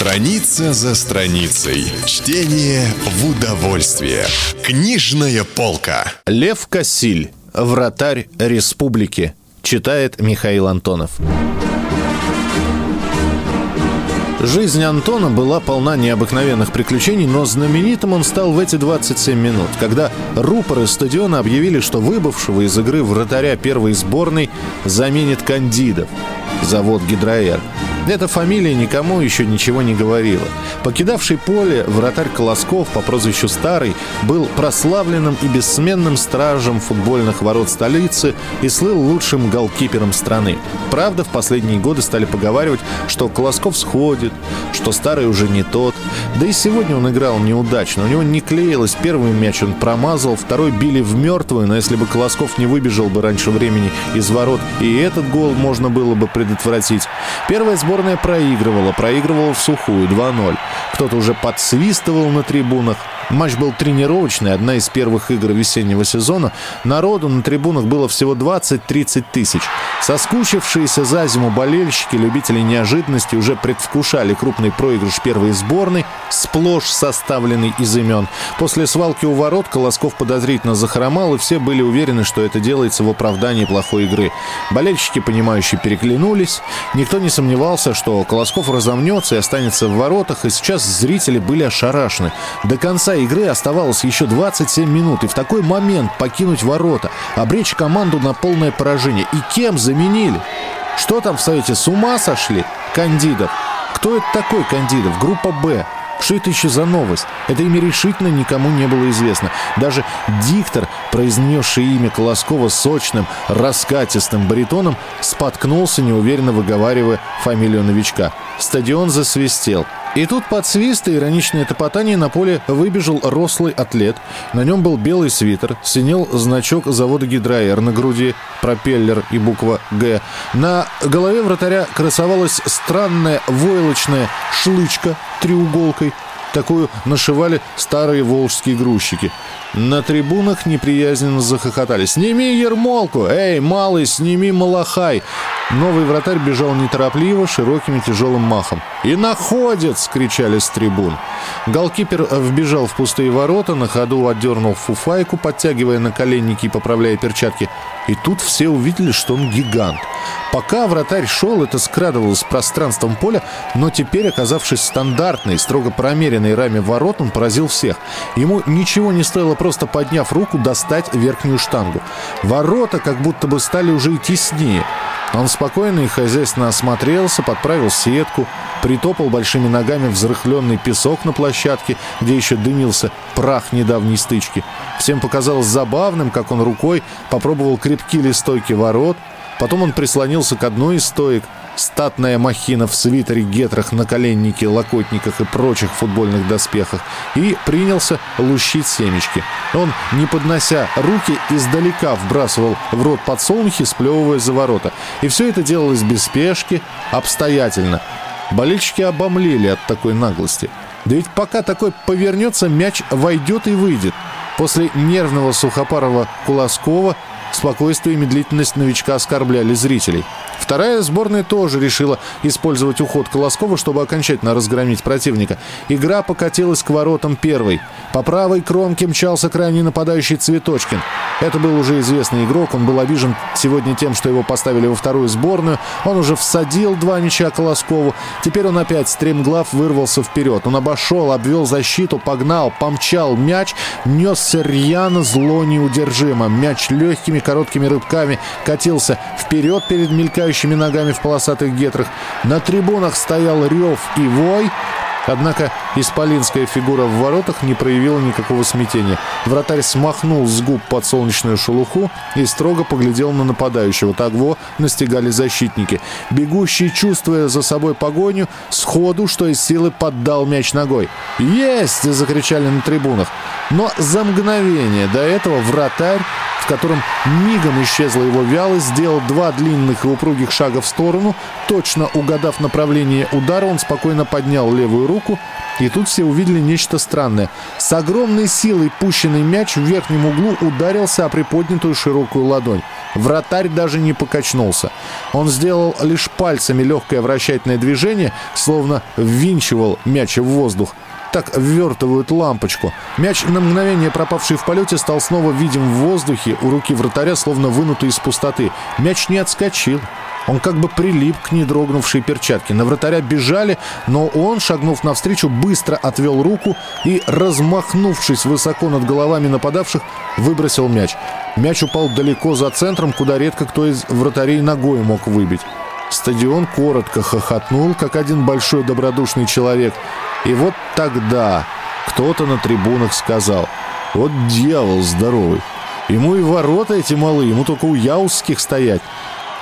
Страница за страницей. Чтение в удовольствие. Книжная полка. Лев Кассиль. Вратарь республики. Читает Михаил Антонов. Жизнь Антона была полна необыкновенных приключений, но знаменитым он стал в эти 27 минут, когда рупоры стадиона объявили, что выбывшего из игры вратаря первой сборной заменит Кандидов, завод «Гидроэр». Эта фамилия никому еще ничего не говорила. Покидавший поле, вратарь Колосков по прозвищу Старый был прославленным и бессменным стражем футбольных ворот столицы и слыл лучшим голкипером страны. Правда, в последние годы стали поговаривать, что Колосков сходит, что Старый уже не тот. Да и сегодня он играл неудачно. У него не клеилось. Первый мяч он промазал, второй били в мертвую, но если бы Колосков не выбежал бы раньше времени из ворот, и этот гол можно было бы предотвратить. Первая сборная проигрывала, проигрывала в сухую 2-0. Кто-то уже подсвистывал на трибунах. Матч был тренировочный, одна из первых игр весеннего сезона. Народу на трибунах было всего 20-30 тысяч. Соскучившиеся за зиму болельщики, любители неожиданности уже предвкушали крупный проигрыш первой сборной, сплошь составленный из имен. После свалки у ворот Колосков подозрительно захромал, и все были уверены, что это делается в оправдании плохой игры. Болельщики, понимающие, переглянулись. Никто не сомневался, что Колосков разомнется и останется в воротах, и сейчас зрители были ошарашены. До конца игры оставалось еще 27 минут, и в такой момент покинуть ворота, обречь команду на полное поражение. И кем заменили? Что там в Совете, с ума сошли? Кандидов. Кто это такой Кандидов? Группа «Б». Что это еще за новость? Это имя решительно никому не было известно. Даже диктор, произнесший имя Колоскова сочным, раскатистым баритоном, споткнулся, неуверенно выговаривая фамилию новичка. Стадион засвистел. И тут под свист и ироничное топотание на поле выбежал рослый атлет. На нем был белый свитер, синел значок завода «Гидроэр» на груди, пропеллер и буква «Г». На голове вратаря красовалась странная войлочная шлычка треуголкой. Такую нашивали старые волжские грузчики. На трибунах неприязненно захохотали. «Сними ермолку! Эй, малый, сними малахай!» Новый вратарь бежал неторопливо, широким и тяжелым махом. «И находец!» — кричали с трибун. Голкипер вбежал в пустые ворота, на ходу отдернул фуфайку, подтягивая наколенники и поправляя перчатки. И тут все увидели, что он гигант. Пока вратарь шел, это скрадывалось пространством поля, но теперь, оказавшись стандартной, строго промеренной раме ворот, он поразил всех. Ему ничего не стоило просто подняв руку достать верхнюю штангу. Ворота как будто бы стали уже и теснее. Он спокойно и хозяйственно осмотрелся, подправил сетку, притопал большими ногами взрыхленный песок на площадке, где еще дымился прах недавней стычки. Всем показалось забавным, как он рукой попробовал крепки ли стойки ворот, потом он прислонился к одной из стоек, статная махина в свитере, гетрах, наколеннике, локотниках и прочих футбольных доспехах, и принялся лущить семечки. Он, не поднося руки, издалека вбрасывал в рот подсолнухи, сплевывая за ворота. И все это делалось без спешки, обстоятельно. Болельщики обомлели от такой наглости. Да ведь пока такой повернется, мяч войдет и выйдет. После нервного сухопарого Куласкова спокойствие и медлительность новичка оскорбляли зрителей. Вторая сборная тоже решила использовать уход Колоскова, чтобы окончательно разгромить противника. Игра покатилась к воротам первой. По правой кромке мчался крайний нападающий Цветочкин. Это был уже известный игрок. Он был обижен сегодня тем, что его поставили во вторую сборную. Он уже всадил два мяча Колоскову. Теперь он опять стремглав вырвался вперед. Он обошел, обвел защиту, погнал, помчал мяч, несся рьяно, зло неудержимо. Мяч легкими короткими рыбками катился вперед перед мелькающим дрожащими ногами в полосатых гетрах. На трибунах стоял рев и вой. Однако исполинская фигура в воротах не проявила никакого смятения. Вратарь смахнул с губ подсолнечную шелуху и строго поглядел на нападающего. Того настигали защитники. Бегущий, чувствуя за собой погоню, сходу, что из силы, поддал мяч ногой. «Есть!» — закричали на трибунах. Но за мгновение до этого вратарь в котором мигом исчезла его вялость, сделал два длинных и упругих шага в сторону. Точно угадав направление удара, он спокойно поднял левую руку, и тут все увидели нечто странное. С огромной силой пущенный мяч в верхнем углу ударился о приподнятую широкую ладонь. Вратарь даже не покачнулся. Он сделал лишь пальцами легкое вращательное движение, словно ввинчивал мяч в воздух. Так ввертывают лампочку. Мяч, на мгновение пропавший в полете, стал снова видим в воздухе у руки вратаря, словно вынутый из пустоты. Мяч не отскочил. Он как бы прилип к недрогнувшей перчатке. На вратаря бежали, но он, шагнув навстречу, быстро отвел руку и, размахнувшись высоко над головами нападавших, выбросил мяч. Мяч упал далеко за центром, куда редко кто из вратарей ногой мог выбить. Стадион коротко хохотнул, как один большой добродушный человек. И вот тогда кто-то на трибунах сказал «Вот дьявол здоровый! Ему и ворота эти малые, ему только у яузских стоять!»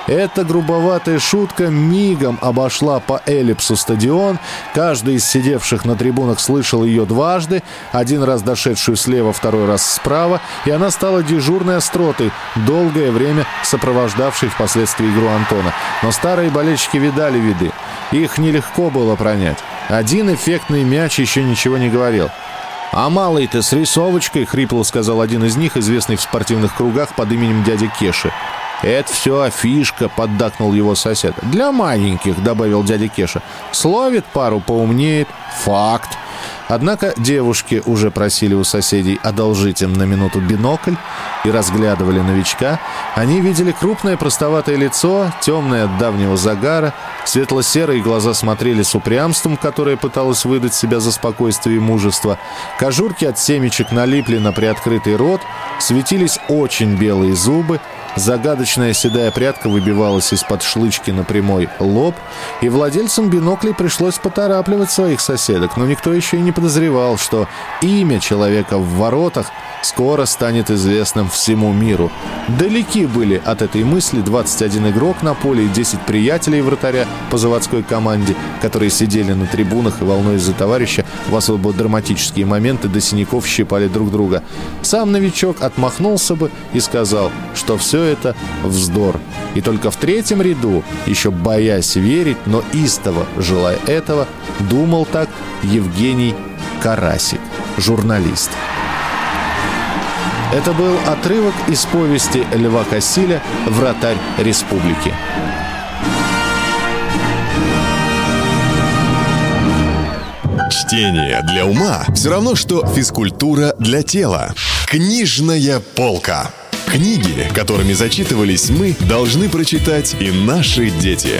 Эта грубоватая шутка мигом обошла по эллипсу стадион. Каждый из сидевших на трибунах слышал ее дважды, один раз дошедшую слева, второй раз справа, и она стала дежурной остротой, долгое время сопровождавшей впоследствии игру Антона. Но старые болельщики видали виды. Их нелегко было пронять. Один эффектный мяч еще ничего не говорил. «А малый-то с рисовочкой», — хрипло сказал один из них, известный в спортивных кругах под именем дяди Кеши. «Это все афишка», — поддакнул его сосед. «Для маленьких», — добавил дядя Кеша. «Словит пару, поумнеет. Факт». Однако девушки уже просили у соседей одолжить им на минуту бинокль и разглядывали новичка. Они видели крупное простоватое лицо, темное от давнего загара, светло-серые глаза смотрели с упрямством, которое пыталось выдать себя за спокойствие и мужество. Кожурки от семечек налипли на приоткрытый рот, светились очень белые зубы, Загадочная седая прядка выбивалась из-под шлычки на прямой лоб, и владельцам биноклей пришлось поторапливать своих соседок, но никто еще и не подозревал, что имя человека в воротах скоро станет известным всему миру. Далеки были от этой мысли 21 игрок на поле и 10 приятелей вратаря по заводской команде, которые сидели на трибунах и, волнуясь за товарища, в особо драматические моменты до синяков щипали друг друга. Сам новичок отмахнулся бы и сказал, что все это вздор. И только в третьем ряду, еще боясь верить, но истово желая этого, думал так Евгений Карасик, журналист. Это был отрывок из повести Льва Кассиля «Вратарь республики». Чтение для ума все равно, что физкультура для тела. Книжная полка. Книги, которыми зачитывались мы, должны прочитать и наши дети.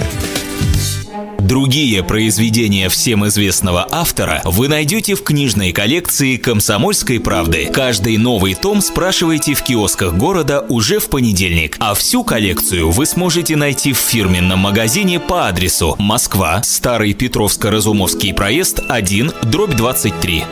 Другие произведения всем известного автора вы найдете в книжной коллекции «Комсомольской правды». Каждый новый том спрашивайте в киосках города уже в понедельник, а всю коллекцию вы сможете найти в фирменном магазине по адресу Москва, Старый Петровско-Разумовский проезд 1, дробь 23.